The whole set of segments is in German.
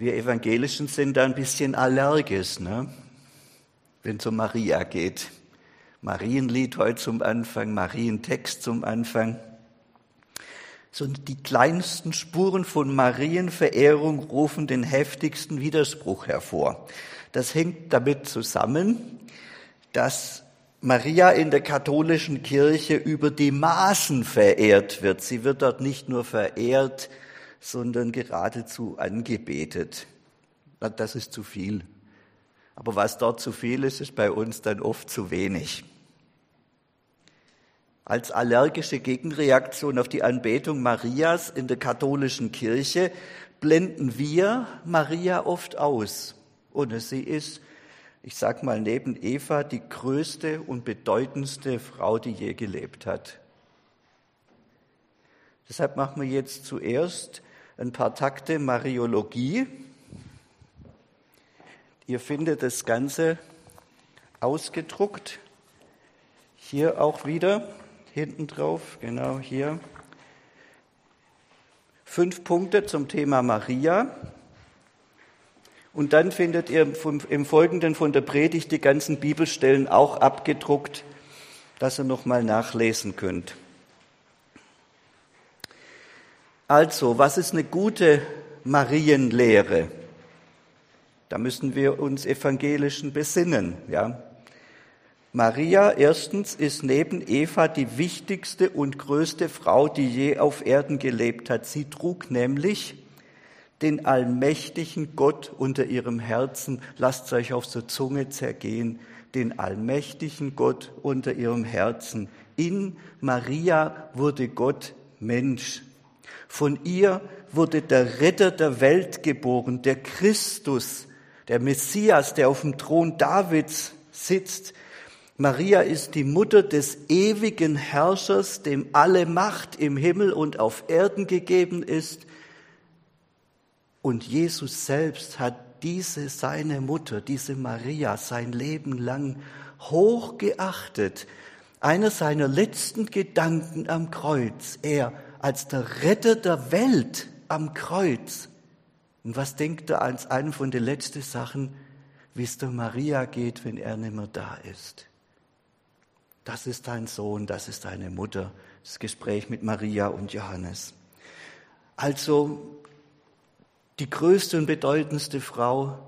Wir Evangelischen sind da ein bisschen allergisch, ne? wenn es um Maria geht. Marienlied heute zum Anfang, Marientext zum Anfang. So die kleinsten Spuren von Marienverehrung rufen den heftigsten Widerspruch hervor. Das hängt damit zusammen, dass Maria in der katholischen Kirche über die Maßen verehrt wird. Sie wird dort nicht nur verehrt, sondern geradezu angebetet. Das ist zu viel. Aber was dort zu viel ist, ist bei uns dann oft zu wenig. Als allergische Gegenreaktion auf die Anbetung Marias in der katholischen Kirche blenden wir Maria oft aus. Und sie ist, ich sag mal, neben Eva die größte und bedeutendste Frau, die je gelebt hat. Deshalb machen wir jetzt zuerst ein paar Takte Mariologie. Ihr findet das Ganze ausgedruckt. Hier auch wieder, hinten drauf, genau hier. Fünf Punkte zum Thema Maria. Und dann findet ihr im Folgenden von der Predigt die ganzen Bibelstellen auch abgedruckt, dass ihr nochmal nachlesen könnt. Also, was ist eine gute Marienlehre? Da müssen wir uns evangelischen besinnen, ja. Maria erstens ist neben Eva die wichtigste und größte Frau, die je auf Erden gelebt hat. Sie trug nämlich den allmächtigen Gott unter ihrem Herzen. Lasst euch auf der Zunge zergehen. Den allmächtigen Gott unter ihrem Herzen. In Maria wurde Gott Mensch. Von ihr wurde der Retter der Welt geboren, der Christus, der Messias, der auf dem Thron Davids sitzt. Maria ist die Mutter des ewigen Herrschers, dem alle Macht im Himmel und auf Erden gegeben ist. Und Jesus selbst hat diese seine Mutter, diese Maria, sein Leben lang hochgeachtet. Einer seiner letzten Gedanken am Kreuz, er als der Retter der Welt am Kreuz. Und was denkt er als eine von den letzten Sachen, wie es der Maria geht, wenn er nicht mehr da ist? Das ist dein Sohn, das ist deine Mutter. Das Gespräch mit Maria und Johannes. Also die größte und bedeutendste Frau,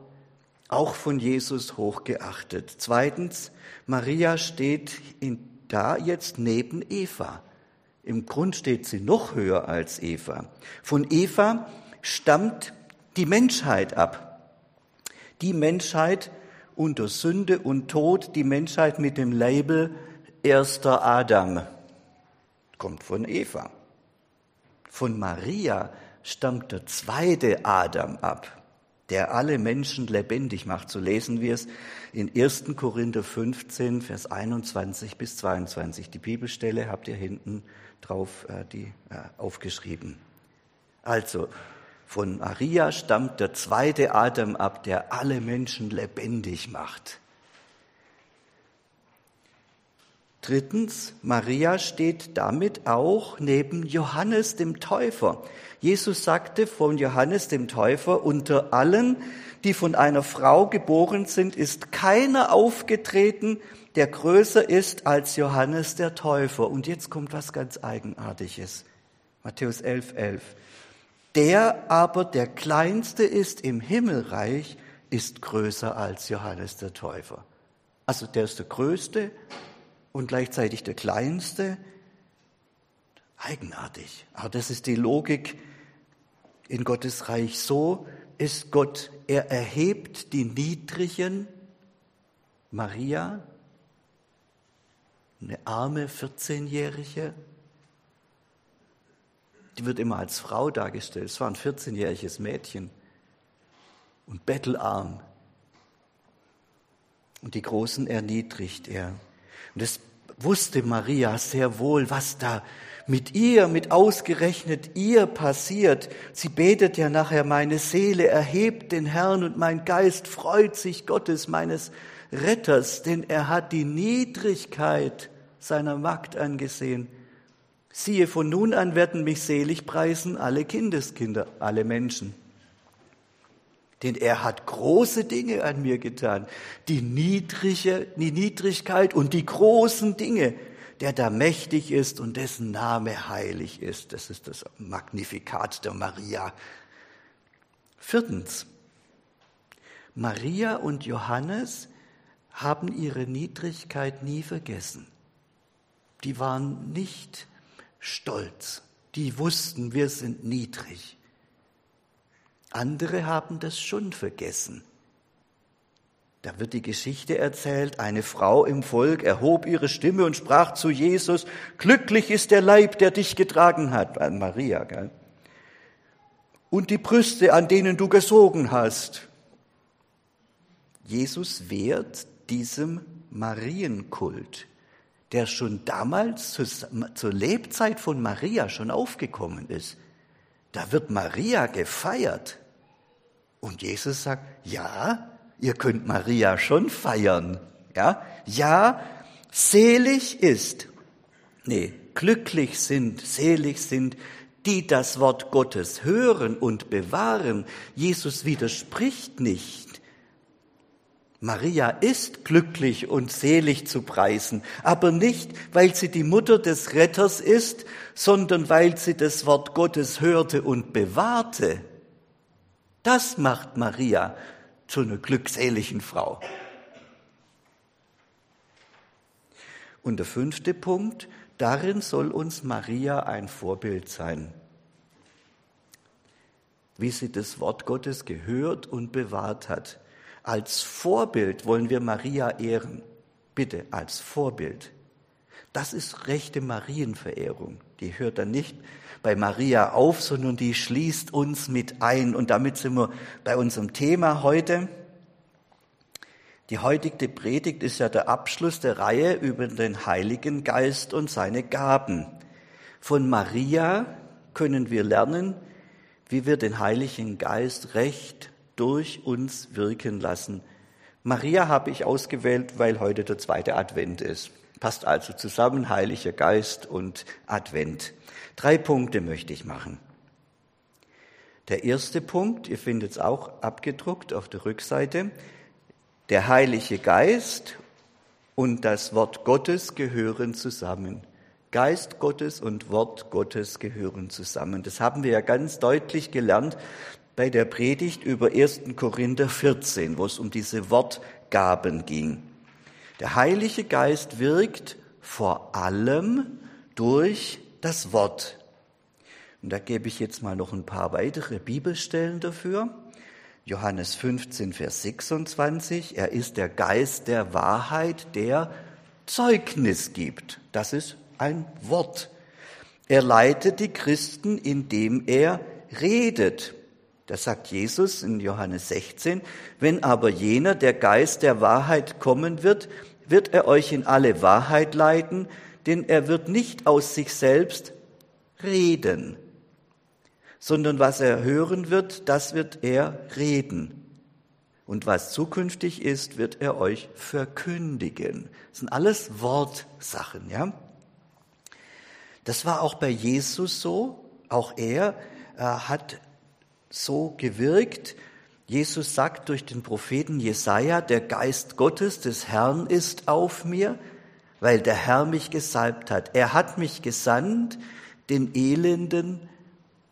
auch von Jesus hochgeachtet. Zweitens, Maria steht in, da jetzt neben Eva. Im Grund steht sie noch höher als Eva. Von Eva stammt die Menschheit ab. Die Menschheit unter Sünde und Tod, die Menschheit mit dem Label erster Adam, kommt von Eva. Von Maria stammt der zweite Adam ab der alle Menschen lebendig macht. So lesen wir es in 1. Korinther 15, Vers 21 bis 22. Die Bibelstelle habt ihr hinten drauf äh, die, äh, aufgeschrieben. Also, von Maria stammt der zweite Adam ab, der alle Menschen lebendig macht. Drittens, Maria steht damit auch neben Johannes dem Täufer. Jesus sagte von Johannes dem Täufer, unter allen, die von einer Frau geboren sind, ist keiner aufgetreten, der größer ist als Johannes der Täufer. Und jetzt kommt was ganz Eigenartiges. Matthäus 11, 11. Der aber der Kleinste ist im Himmelreich, ist größer als Johannes der Täufer. Also der ist der Größte, und gleichzeitig der Kleinste. Eigenartig. Aber das ist die Logik in Gottes Reich. So ist Gott. Er erhebt die Niedrigen. Maria, eine arme 14-Jährige, die wird immer als Frau dargestellt. Es war ein 14-jähriges Mädchen und bettelarm. Und die Großen erniedrigt er. Und das wusste Maria sehr wohl, was da mit ihr, mit ausgerechnet ihr passiert. Sie betet ja nachher, meine Seele erhebt den Herrn und mein Geist freut sich Gottes, meines Retters, denn er hat die Niedrigkeit seiner Magd angesehen. Siehe, von nun an werden mich selig preisen alle Kindeskinder, alle Menschen. denn er hat große Dinge an mir getan. Die niedrige, die Niedrigkeit und die großen Dinge, der da mächtig ist und dessen Name heilig ist. Das ist das Magnifikat der Maria. Viertens. Maria und Johannes haben ihre Niedrigkeit nie vergessen. Die waren nicht stolz. Die wussten, wir sind niedrig. Andere haben das schon vergessen. Da wird die Geschichte erzählt, eine Frau im Volk erhob ihre Stimme und sprach zu Jesus, glücklich ist der Leib, der dich getragen hat, an Maria, gell? und die Brüste, an denen du gesogen hast. Jesus wehrt diesem Marienkult, der schon damals zur Lebzeit von Maria schon aufgekommen ist. Da wird Maria gefeiert. Und Jesus sagt, ja, ihr könnt Maria schon feiern. Ja, ja, selig ist, nee, glücklich sind, selig sind, die das Wort Gottes hören und bewahren. Jesus widerspricht nicht. Maria ist glücklich und selig zu preisen, aber nicht, weil sie die Mutter des Retters ist, sondern weil sie das Wort Gottes hörte und bewahrte. Das macht Maria zu einer glückseligen Frau. Und der fünfte Punkt, darin soll uns Maria ein Vorbild sein, wie sie das Wort Gottes gehört und bewahrt hat. Als Vorbild wollen wir Maria ehren. Bitte, als Vorbild. Das ist rechte Marienverehrung. Die hört dann nicht bei Maria auf, sondern die schließt uns mit ein. Und damit sind wir bei unserem Thema heute. Die heutige Predigt ist ja der Abschluss der Reihe über den Heiligen Geist und seine Gaben. Von Maria können wir lernen, wie wir den Heiligen Geist recht durch uns wirken lassen. Maria habe ich ausgewählt, weil heute der zweite Advent ist. Passt also zusammen, Heiliger Geist und Advent. Drei Punkte möchte ich machen. Der erste Punkt, ihr findet es auch abgedruckt auf der Rückseite, der Heilige Geist und das Wort Gottes gehören zusammen. Geist Gottes und Wort Gottes gehören zusammen. Das haben wir ja ganz deutlich gelernt bei der Predigt über 1. Korinther 14, wo es um diese Wortgaben ging. Der Heilige Geist wirkt vor allem durch das Wort. Und da gebe ich jetzt mal noch ein paar weitere Bibelstellen dafür. Johannes 15, Vers 26. Er ist der Geist der Wahrheit, der Zeugnis gibt. Das ist ein Wort. Er leitet die Christen, indem er redet. Das sagt Jesus in Johannes 16. Wenn aber jener, der Geist der Wahrheit kommen wird, wird er euch in alle Wahrheit leiten, denn er wird nicht aus sich selbst reden, sondern was er hören wird, das wird er reden. Und was zukünftig ist, wird er euch verkündigen. Das sind alles Wortsachen, ja? Das war auch bei Jesus so. Auch er äh, hat so gewirkt. Jesus sagt durch den Propheten Jesaja, der Geist Gottes des Herrn ist auf mir weil der Herr mich gesalbt hat. Er hat mich gesandt, den Elenden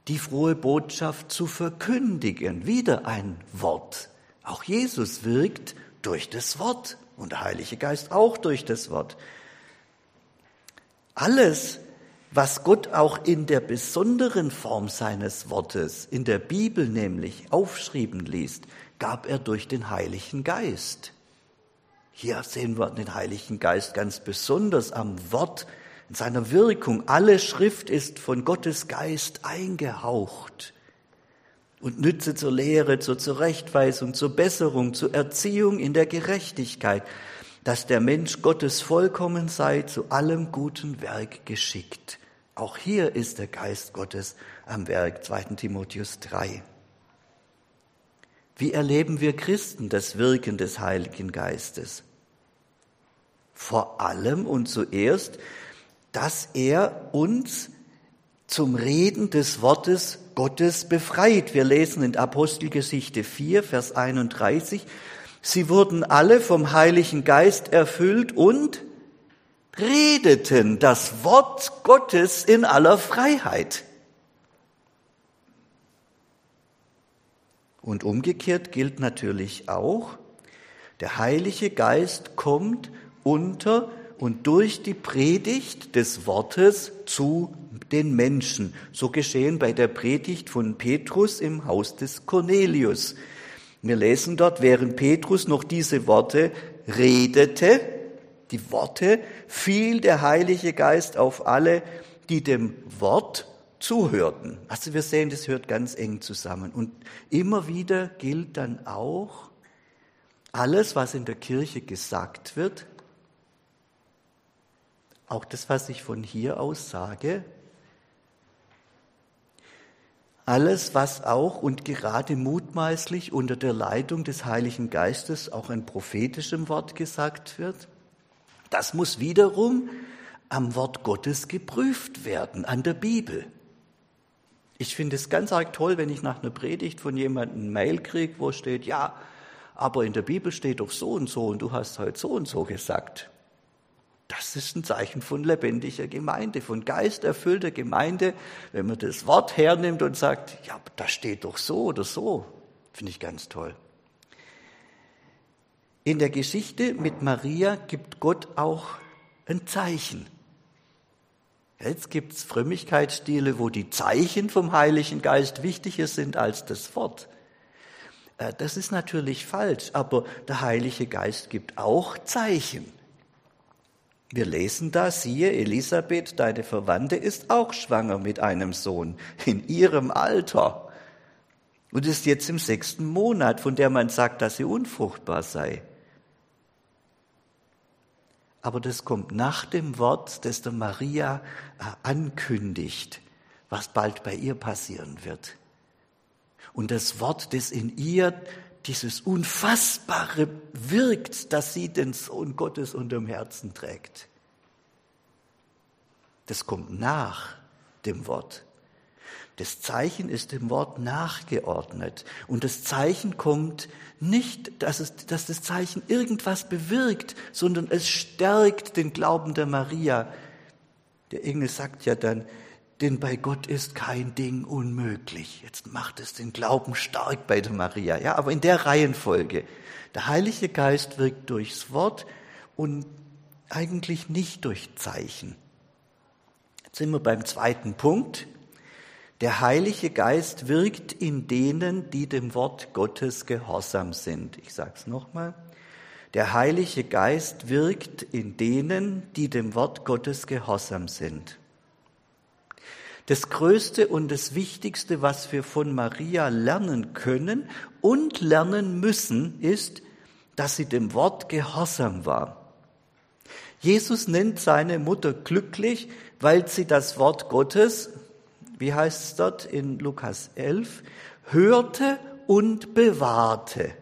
die frohe Botschaft zu verkündigen. Wieder ein Wort. Auch Jesus wirkt durch das Wort und der Heilige Geist auch durch das Wort. Alles, was Gott auch in der besonderen Form seines Wortes, in der Bibel nämlich, aufschrieben liest, gab er durch den Heiligen Geist. Hier sehen wir den Heiligen Geist ganz besonders am Wort, in seiner Wirkung. Alle Schrift ist von Gottes Geist eingehaucht und nütze zur Lehre, zur Zurechtweisung, zur Besserung, zur Erziehung in der Gerechtigkeit, dass der Mensch Gottes vollkommen sei, zu allem guten Werk geschickt. Auch hier ist der Geist Gottes am Werk, 2. Timotheus 3. Wie erleben wir Christen das Wirken des Heiligen Geistes? vor allem und zuerst, dass er uns zum Reden des Wortes Gottes befreit. Wir lesen in Apostelgeschichte 4, Vers 31, sie wurden alle vom Heiligen Geist erfüllt und redeten das Wort Gottes in aller Freiheit. Und umgekehrt gilt natürlich auch, der Heilige Geist kommt unter und durch die Predigt des Wortes zu den Menschen. So geschehen bei der Predigt von Petrus im Haus des Cornelius. Wir lesen dort, während Petrus noch diese Worte redete, die Worte, fiel der Heilige Geist auf alle, die dem Wort zuhörten. Also wir sehen, das hört ganz eng zusammen. Und immer wieder gilt dann auch, alles, was in der Kirche gesagt wird, auch das, was ich von hier aus sage, alles, was auch und gerade mutmaßlich unter der Leitung des Heiligen Geistes auch in prophetischem Wort gesagt wird, das muss wiederum am Wort Gottes geprüft werden, an der Bibel. Ich finde es ganz arg toll, wenn ich nach einer Predigt von jemandem ein Mail kriege, wo steht, ja, aber in der Bibel steht doch so und so und du hast heute so und so gesagt. Das ist ein Zeichen von lebendiger Gemeinde, von geisterfüllter Gemeinde, wenn man das Wort hernimmt und sagt, ja, da steht doch so oder so. Finde ich ganz toll. In der Geschichte mit Maria gibt Gott auch ein Zeichen. Jetzt gibt es Frömmigkeitsstile, wo die Zeichen vom Heiligen Geist wichtiger sind als das Wort. Äh, das ist natürlich falsch, aber der Heilige Geist gibt auch Zeichen. Wir lesen da, siehe, Elisabeth, deine Verwandte, ist auch schwanger mit einem Sohn in ihrem Alter und ist jetzt im sechsten Monat, von der man sagt, dass sie unfruchtbar sei. Aber das kommt nach dem Wort, das der Maria äh, ankündigt, was bald bei ihr passieren wird. Und das Wort, das in ihr dieses Unfassbare wirkt, dass sie den Sohn Gottes unterm Herzen trägt. Das kommt nach dem Wort. Das Zeichen ist dem Wort nachgeordnet. Und das Zeichen kommt nicht, dass, es, dass das Zeichen irgendwas bewirkt, sondern es stärkt den Glauben der Maria. Der Engel sagt ja dann, denn bei Gott ist kein Ding unmöglich. Jetzt macht es den Glauben stark bei der Maria. Ja, aber in der Reihenfolge. Der Heilige Geist wirkt durchs Wort und eigentlich nicht durch Zeichen. Jetzt sind wir beim zweiten Punkt. Der Heilige Geist wirkt in denen, die dem Wort Gottes gehorsam sind. Ich sage es nochmal. Der Heilige Geist wirkt in denen, die dem Wort Gottes gehorsam sind. Das Größte und das Wichtigste, was wir von Maria lernen können und lernen müssen, ist, dass sie dem Wort gehorsam war. Jesus nennt seine Mutter glücklich, weil sie das Wort Gottes wie heißt es dort in Lukas 11, hörte und bewahrte.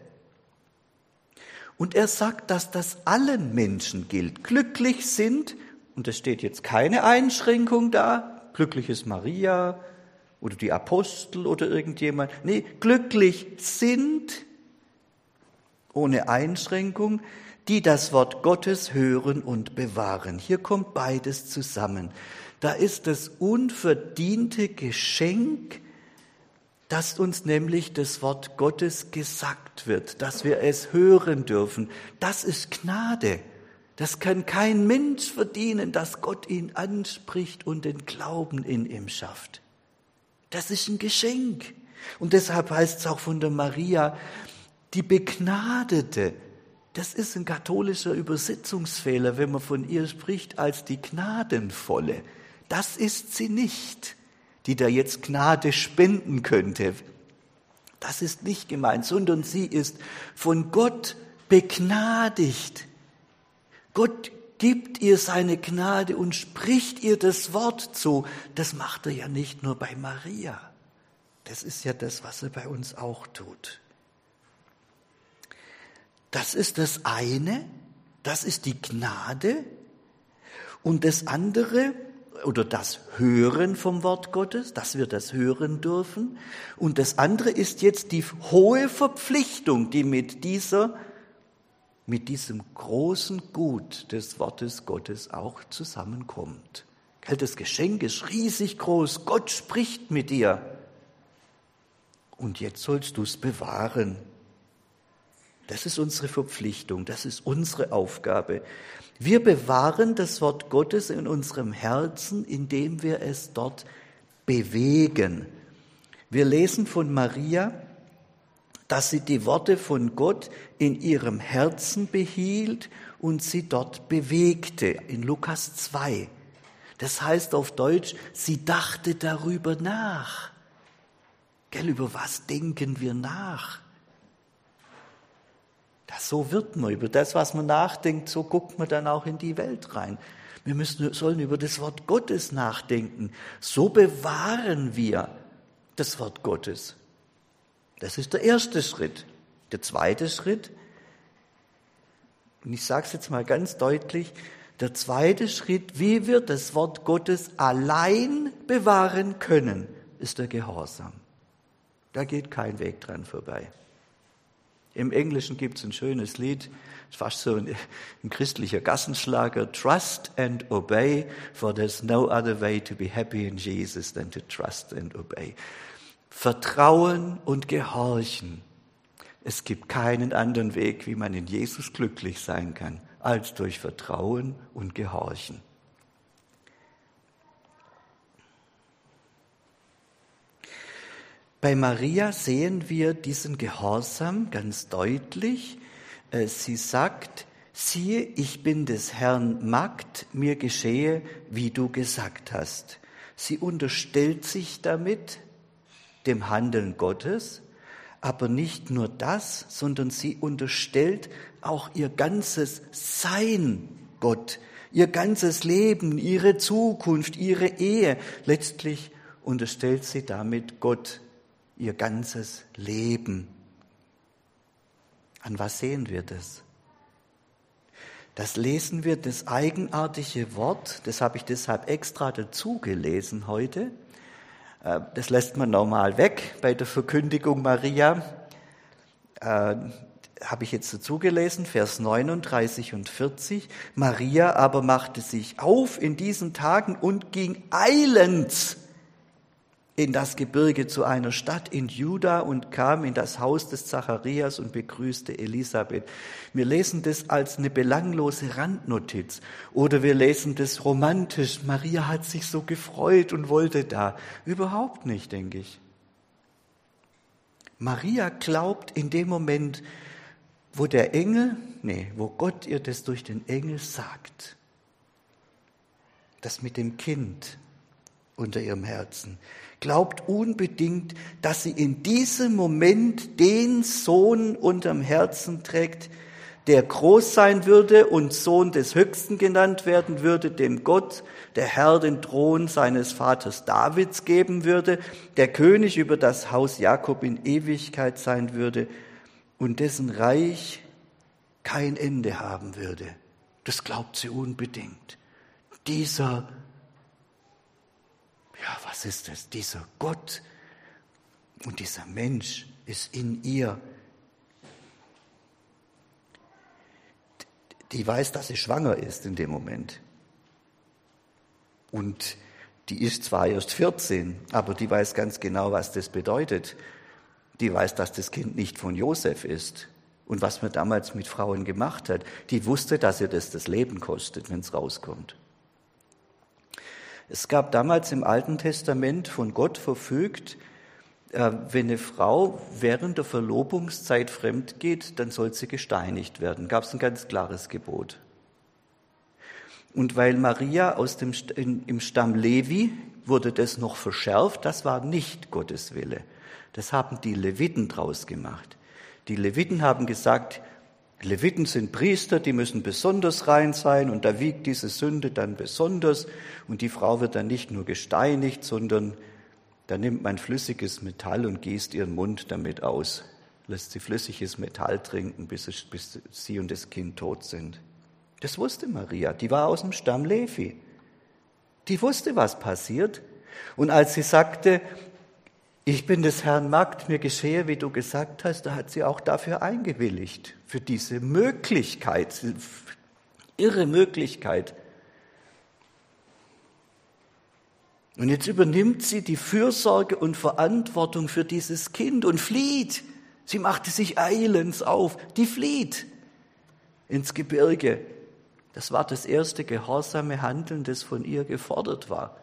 Und er sagt, dass das allen Menschen gilt. Glücklich sind, und es steht jetzt keine Einschränkung da, glücklich ist Maria oder die Apostel oder irgendjemand. Nee, glücklich sind, ohne Einschränkung, die das Wort Gottes hören und bewahren. Hier kommt beides zusammen. Da ist das unverdiente Geschenk, dass uns nämlich das Wort Gottes gesagt wird, dass wir es hören dürfen. Das ist Gnade. Das kann kein Mensch verdienen, dass Gott ihn anspricht und den Glauben in ihm schafft. Das ist ein Geschenk. Und deshalb heißt es auch von der Maria, die Begnadete. Das ist ein katholischer Übersetzungsfehler, wenn man von ihr spricht als die Gnadenvolle das ist sie nicht, die da jetzt Gnade spenden könnte. Das ist nicht gemeint, sondern sie ist von Gott begnadigt. Gott gibt ihr seine Gnade und spricht ihr das Wort zu. Das macht er ja nicht nur bei Maria. Das ist ja das, was er bei uns auch tut. Das ist das eine, das ist die Gnade. Und das andere, oder das Hören vom Wort Gottes, dass wir das hören dürfen. Und das andere ist jetzt die hohe Verpflichtung, die mit dieser, mit diesem großen Gut des Wortes Gottes auch zusammenkommt. Das Geschenk ist riesig groß. Gott spricht mit dir. Und jetzt sollst du es bewahren. Das ist unsere Verpflichtung, das ist unsere Aufgabe. Wir bewahren das Wort Gottes in unserem Herzen, indem wir es dort bewegen. Wir lesen von Maria, dass sie die Worte von Gott in ihrem Herzen behielt und sie dort bewegte, in Lukas 2. Das heißt auf Deutsch, sie dachte darüber nach. Gell, über was denken wir nach? Das, so wird man. Über das, was man nachdenkt, so guckt man dann auch in die Welt rein. Wir müssen, sollen über das Wort Gottes nachdenken. So bewahren wir das Wort Gottes. Das ist der erste Schritt. Der zweite Schritt, und ich sage es jetzt mal ganz deutlich, der zweite Schritt, wie wir das Wort Gottes allein bewahren können, ist der Gehorsam. Da geht kein Weg dran vorbei. Im Englischen gibt es ein schönes Lied, fast so ein, ein, christlicher Gassenschlager, Trust and Obey, for there's no other way to be happy in Jesus than to trust and obey. Vertrauen und Gehorchen. Es gibt keinen anderen Weg, wie man in Jesus glücklich sein kann, als durch Vertrauen und Gehorchen. Bei Maria sehen wir diesen Gehorsam ganz deutlich. Äh, sie sagt, siehe, ich bin des Herrn Magd, mir geschehe, wie du gesagt hast. Sie unterstellt sich damit dem Handeln Gottes, aber nicht nur das, sondern sie unterstellt auch ihr ganzes Sein Gott, ihr ganzes Leben, ihre Zukunft, ihre Ehe. Letztlich unterstellt sie damit Gott ihr ganzes Leben. An was sehen wir das? Das lesen wir, das eigenartige Wort, das habe ich deshalb extra dazu gelesen heute. Äh, das lässt man normal weg bei der Verkündigung Maria. Äh, habe ich jetzt dazu gelesen, Vers 39 und 40. Maria aber machte sich auf in diesen Tagen und ging eilends in das Gebirge zu einer Stadt in Juda und kam in das Haus des Zacharias und begrüßte Elisabeth. Wir lesen das als eine belanglose Randnotiz oder wir lesen das romantisch. Maria hat sich so gefreut und wollte da. Überhaupt nicht, denke ich. Maria glaubt in dem Moment, wo der Engel, nee, wo Gott ihr das durch den Engel sagt, das mit dem Kind unter ihrem Herzen glaubt unbedingt, dass sie in diesem Moment den Sohn unterm Herzen trägt, der groß sein würde und Sohn des Höchsten genannt werden würde, dem Gott, der Herr, den Thron seines Vaters Davids geben würde, der König über das Haus Jakob in Ewigkeit sein würde und dessen Reich kein Ende haben würde. Das glaubt sie unbedingt. Dieser ja, was ist das? Dieser Gott und dieser Mensch ist in ihr. Die weiß, dass sie schwanger ist in dem Moment. Und die ist zwar erst 14, aber die weiß ganz genau, was das bedeutet. Die weiß, dass das Kind nicht von Josef ist und was man damals mit Frauen gemacht hat. Die wusste, dass ihr das das Leben kostet, wenn es rauskommt. Es gab damals im Alten Testament von Gott verfügt, äh, wenn eine Frau während der Verlobungszeit fremd geht, dann soll sie gesteinigt werden. Gab es ein ganz klares Gebot. Und weil Maria aus dem, im Stamm Levi wurde das noch verschärft, das war nicht Gottes Wille. Das haben die Leviten draus gemacht. Die Leviten haben gesagt, Leviten sind Priester, die müssen besonders rein sein und da wiegt diese Sünde dann besonders und die Frau wird dann nicht nur gesteinigt, sondern da nimmt man flüssiges Metall und gießt ihren Mund damit aus, lässt sie flüssiges Metall trinken, bis, sie und das Kind tot sind. Das wusste Maria, die war aus dem Stamm Levi. Die wusste, was passiert. Und als sie sagte, ich bin des Herrn Magd, mir geschehe, wie du gesagt hast, da hat sie auch dafür eingewilligt, für diese Möglichkeit, irre Möglichkeit. Und jetzt übernimmt sie die Fürsorge und Verantwortung für dieses Kind und flieht. Sie machte sich eilends auf, die flieht ins Gebirge. Das war das erste gehorsame Handeln, das von ihr gefordert war.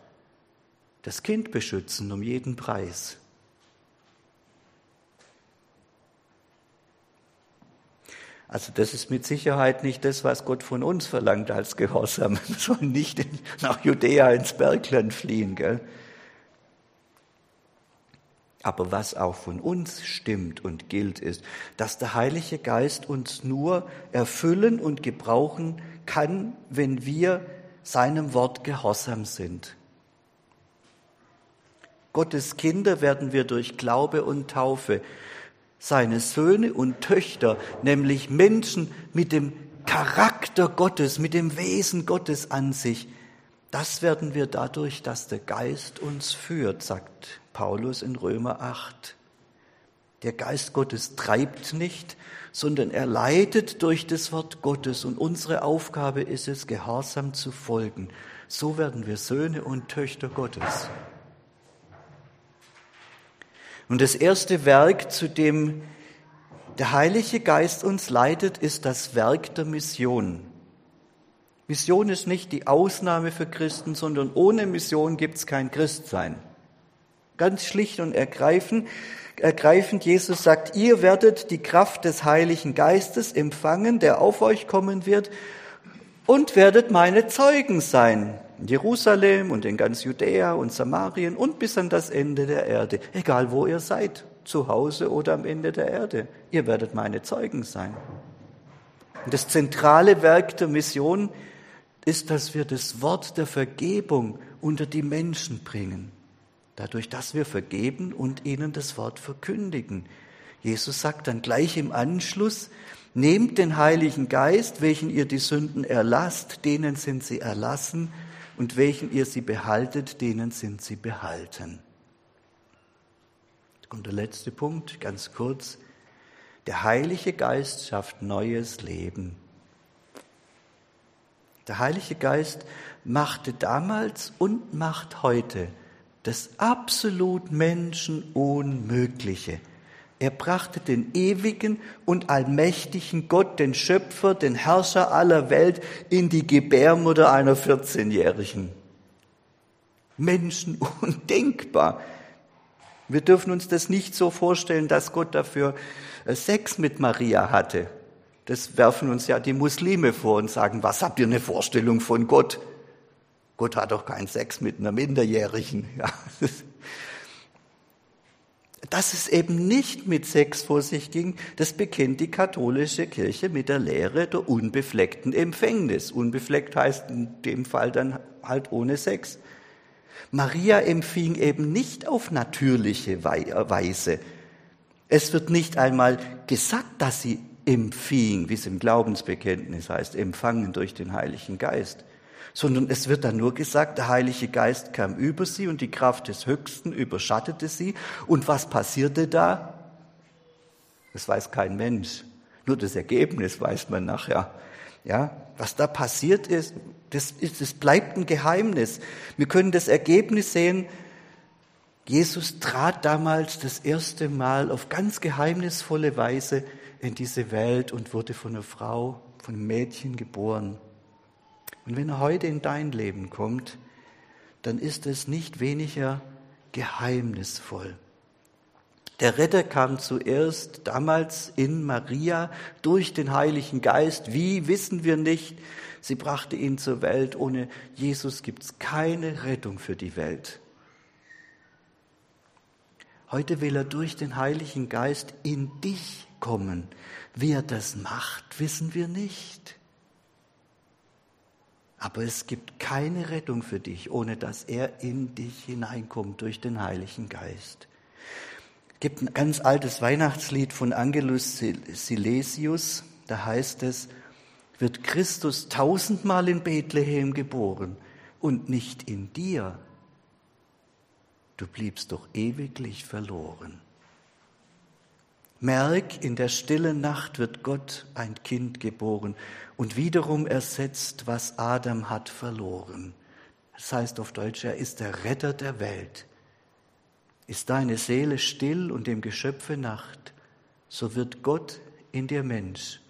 Das Kind beschützen um jeden Preis. Also das ist mit Sicherheit nicht das, was Gott von uns verlangt als Gehorsam. Wir sollen nicht nach Judäa ins Bergland fliehen. Gell? Aber was auch von uns stimmt und gilt, ist, dass der Heilige Geist uns nur erfüllen und gebrauchen kann, wenn wir seinem Wort gehorsam sind. Gottes Kinder werden wir durch Glaube und Taufe, seine Söhne und Töchter, nämlich Menschen mit dem Charakter Gottes, mit dem Wesen Gottes an sich, das werden wir dadurch, dass der Geist uns führt, sagt Paulus in Römer 8. Der Geist Gottes treibt nicht, sondern er leitet durch das Wort Gottes und unsere Aufgabe ist es, gehorsam zu folgen. So werden wir Söhne und Töchter Gottes. Und das erste Werk, zu dem der Heilige Geist uns leitet, ist das Werk der Mission. Mission ist nicht die Ausnahme für Christen, sondern ohne Mission gibt es kein Christsein. Ganz schlicht und ergreifend, ergreifend, Jesus sagt, ihr werdet die Kraft des Heiligen Geistes empfangen, der auf euch kommen wird, und werdet meine Zeugen sein. Jerusalem und in ganz Judäa und Samarien und bis an das Ende der Erde. Egal wo ihr seid, zu Hause oder am Ende der Erde. Ihr werdet meine Zeugen sein. Und das zentrale Werk der Mission ist, dass wir das Wort der Vergebung unter die Menschen bringen dadurch, dass wir vergeben und ihnen das Wort verkündigen. Jesus sagt dann gleich im Anschluss, nehmt den Heiligen Geist, welchen ihr die Sünden erlasst, denen sind sie erlassen, und welchen ihr sie behaltet, denen sind sie behalten. Kommt der letzte Punkt, ganz kurz. Der Heilige Geist schafft neues Leben. Der Heilige Geist machte damals und macht heute das absolut Menschenunmögliche. Er brachte den ewigen und allmächtigen Gott, den Schöpfer, den Herrscher aller Welt, in die Gebärmutter einer 14-Jährigen. Menschen undenkbar. Wir dürfen uns das nicht so vorstellen, dass Gott dafür äh, Sex mit Maria hatte. Das werfen uns ja die Muslime vor und sagen, was habt ihr eine Vorstellung von Gott? Gott hat doch keinen Sex mit einer Minderjährigen. Ja. Dass es eben nicht mit Sex vor sich ging, das bekennt die katholische Kirche mit der Lehre der unbefleckten Empfängnis. Unbefleckt heißt in dem Fall dann halt ohne Sex. Maria empfing eben nicht auf natürliche Weise. Es wird nicht einmal gesagt, dass sie empfing, wie es im Glaubensbekenntnis heißt, empfangen durch den Heiligen Geist sondern es wird dann nur gesagt, der Heilige Geist kam über sie und die Kraft des Höchsten überschattete sie. Und was passierte da? Das weiß kein Mensch. Nur das Ergebnis weiß man nachher. Ja, was da passiert ist, das, ist, das bleibt ein Geheimnis. Wir können das Ergebnis sehen. Jesus trat damals das erste Mal auf ganz geheimnisvolle Weise in diese Welt und wurde von einer Frau, von einem Mädchen geboren. Und wenn er heute in dein Leben kommt, dann ist es nicht weniger geheimnisvoll. Der Retter kam zuerst damals in Maria durch den Heiligen Geist. Wie wissen wir nicht? Sie brachte ihn zur Welt. Ohne Jesus gibt es keine Rettung für die Welt. Heute will er durch den Heiligen Geist in dich kommen. Wie er das macht, wissen wir nicht. Aber es gibt keine Rettung für dich, ohne dass er in dich hineinkommt durch den Heiligen Geist. Es gibt ein ganz altes Weihnachtslied von Angelus Silesius, da heißt es, wird Christus tausendmal in Bethlehem geboren und nicht in dir, du bliebst doch ewiglich verloren. Merk, in der stillen Nacht wird Gott ein Kind geboren und wiederum ersetzt, was Adam hat verloren. Das heißt auf Deutsch, er ist der Retter der Welt. Ist deine Seele still und dem Geschöpfe Nacht, so wird Gott in dir Mensch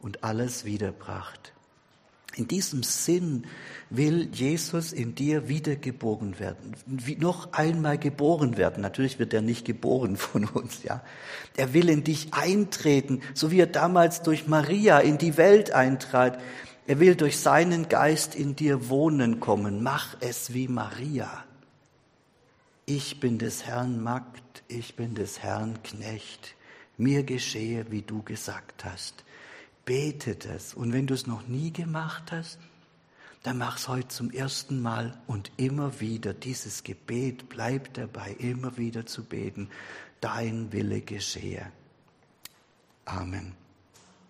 und alles wiederbracht. In diesem Sinn will Jesus in dir wiedergeboren werden, wie noch einmal geboren werden. Natürlich wird er nicht geboren von uns, ja. Er will in dich eintreten, so wie er damals durch Maria in die Welt eintrat. Er will durch seinen Geist in dir wohnen kommen. Mach es wie Maria. Ich bin des Herrn Magd, ich bin des Herrn Knecht. Mir geschehe, wie du gesagt hast. Bete das. Und wenn du es noch nie gemacht hast, dann mach es heute zum ersten Mal und immer wieder dieses Gebet. Bleib dabei, immer wieder zu beten. Dein Wille geschehe. Amen.